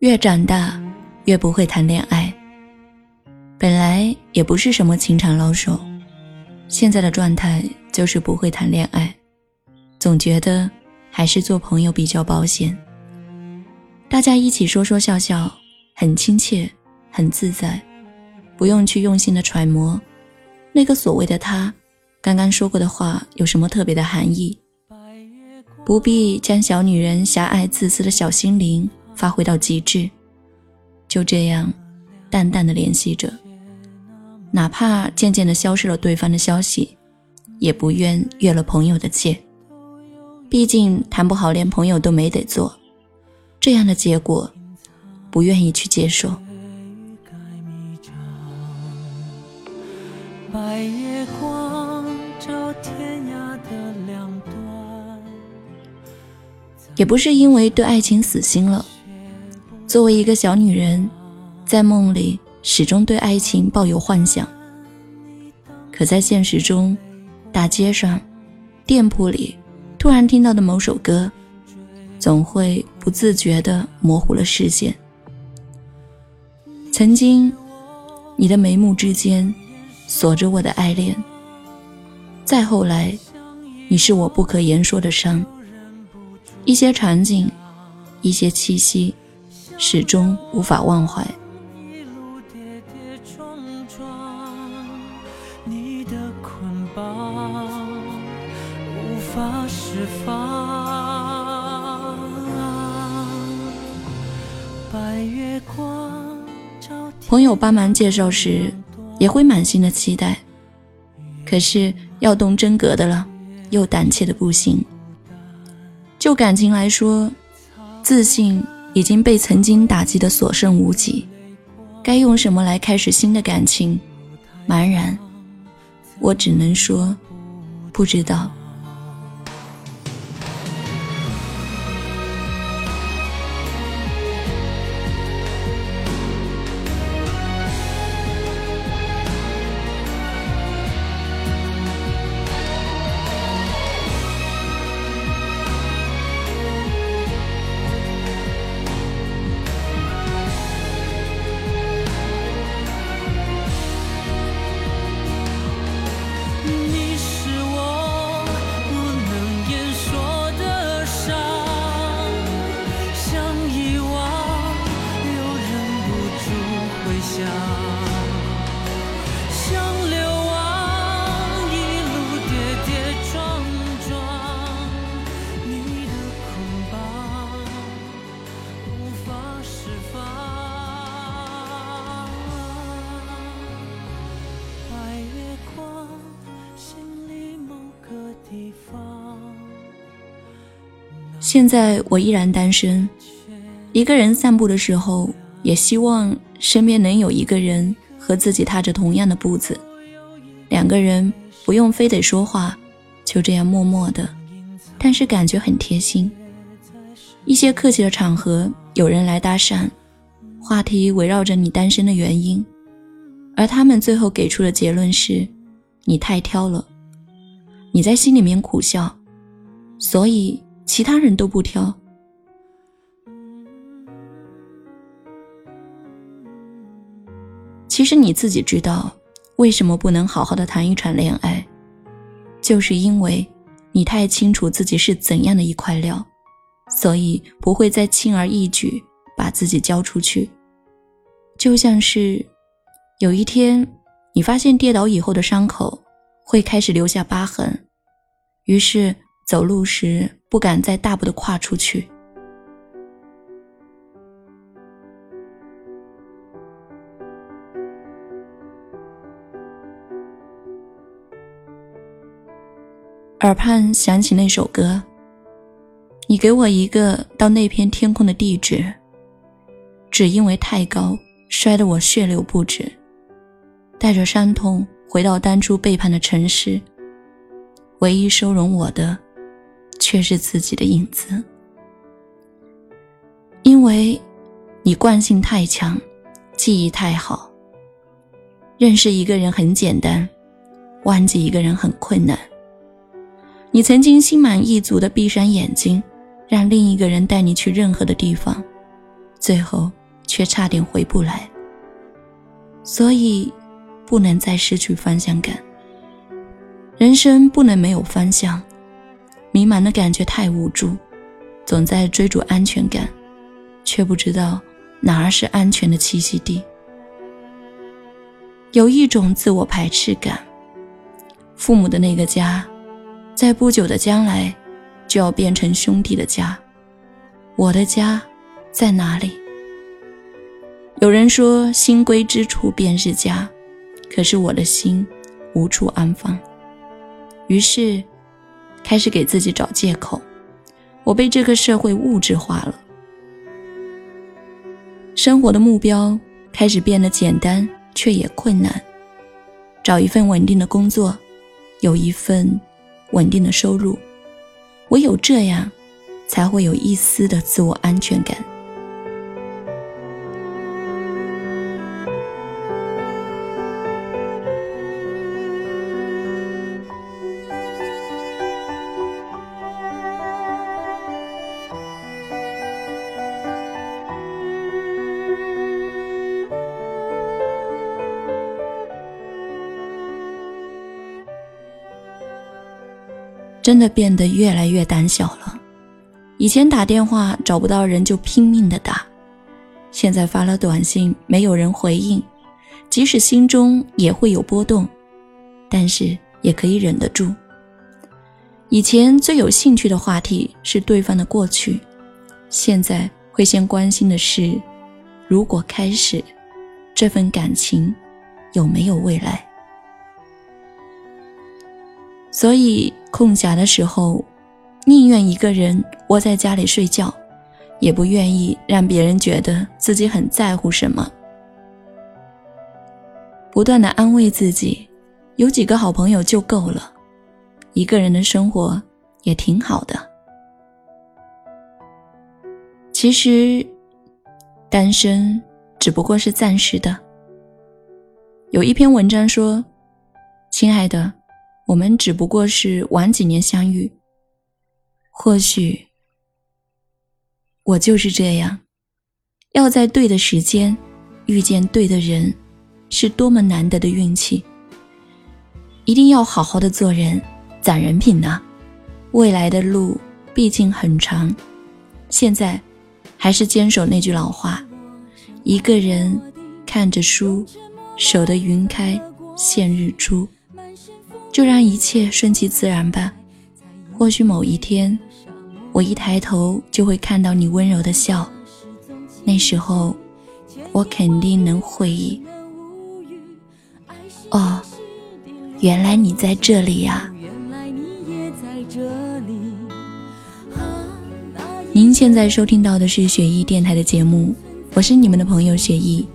越长大，越不会谈恋爱。本来也不是什么情场老手，现在的状态就是不会谈恋爱，总觉得还是做朋友比较保险。大家一起说说笑笑，很亲切，很自在，不用去用心的揣摩那个所谓的他刚刚说过的话有什么特别的含义，不必将小女人狭隘自私的小心灵。发挥到极致，就这样淡淡的联系着，哪怕渐渐的消失了对方的消息，也不愿越了朋友的界。毕竟谈不好，连朋友都没得做，这样的结果，不愿意去接受。也不是因为对爱情死心了。作为一个小女人，在梦里始终对爱情抱有幻想。可在现实中，大街上、店铺里，突然听到的某首歌，总会不自觉地模糊了视线。曾经，你的眉目之间锁着我的爱恋；再后来，你是我不可言说的伤。一些场景，一些气息。始终无法忘怀。朋友帮忙介绍时，也会满心的期待，可是要动真格的了，又胆怯的不行。就感情来说，自信。已经被曾经打击的所剩无几，该用什么来开始新的感情？茫然，我只能说，不知道。现在我依然单身，一个人散步的时候，也希望身边能有一个人和自己踏着同样的步子，两个人不用非得说话，就这样默默的，但是感觉很贴心。一些客气的场合，有人来搭讪，话题围绕着你单身的原因，而他们最后给出的结论是：你太挑了。你在心里面苦笑，所以。其他人都不挑，其实你自己知道，为什么不能好好的谈一场恋爱，就是因为你太清楚自己是怎样的一块料，所以不会再轻而易举把自己交出去。就像是有一天，你发现跌倒以后的伤口会开始留下疤痕，于是走路时。不敢再大步的跨出去，耳畔响起那首歌。你给我一个到那片天空的地址，只因为太高，摔得我血流不止，带着伤痛回到当初背叛的城市，唯一收容我的。却是自己的影子，因为你惯性太强，记忆太好。认识一个人很简单，忘记一个人很困难。你曾经心满意足的闭上眼睛，让另一个人带你去任何的地方，最后却差点回不来。所以，不能再失去方向感。人生不能没有方向，迷茫的感觉太无助，总在追逐安全感，却不知道哪儿是安全的栖息地。有一种自我排斥感，父母的那个家，在不久的将来，就要变成兄弟的家。我的家在哪里？有人说，心归之处便是家，可是我的心无处安放。于是，开始给自己找借口。我被这个社会物质化了，生活的目标开始变得简单，却也困难。找一份稳定的工作，有一份稳定的收入，唯有这样，才会有一丝的自我安全感。真的变得越来越胆小了。以前打电话找不到人就拼命的打，现在发了短信没有人回应，即使心中也会有波动，但是也可以忍得住。以前最有兴趣的话题是对方的过去，现在会先关心的是，如果开始，这份感情有没有未来？所以。空暇的时候，宁愿一个人窝在家里睡觉，也不愿意让别人觉得自己很在乎什么。不断的安慰自己，有几个好朋友就够了，一个人的生活也挺好的。其实，单身只不过是暂时的。有一篇文章说：“亲爱的。”我们只不过是晚几年相遇，或许我就是这样，要在对的时间遇见对的人，是多么难得的运气。一定要好好的做人，攒人品呢。未来的路毕竟很长，现在还是坚守那句老话：一个人看着书，守得云开见日出。就让一切顺其自然吧。或许某一天，我一抬头就会看到你温柔的笑，那时候，我肯定能回忆。哦，原来你在这里呀！您现在收听到的是雪艺电台的节目，我是你们的朋友雪艺。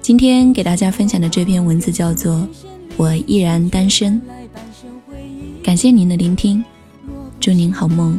今天给大家分享的这篇文字叫做《我依然单身》。感谢您的聆听，祝您好梦，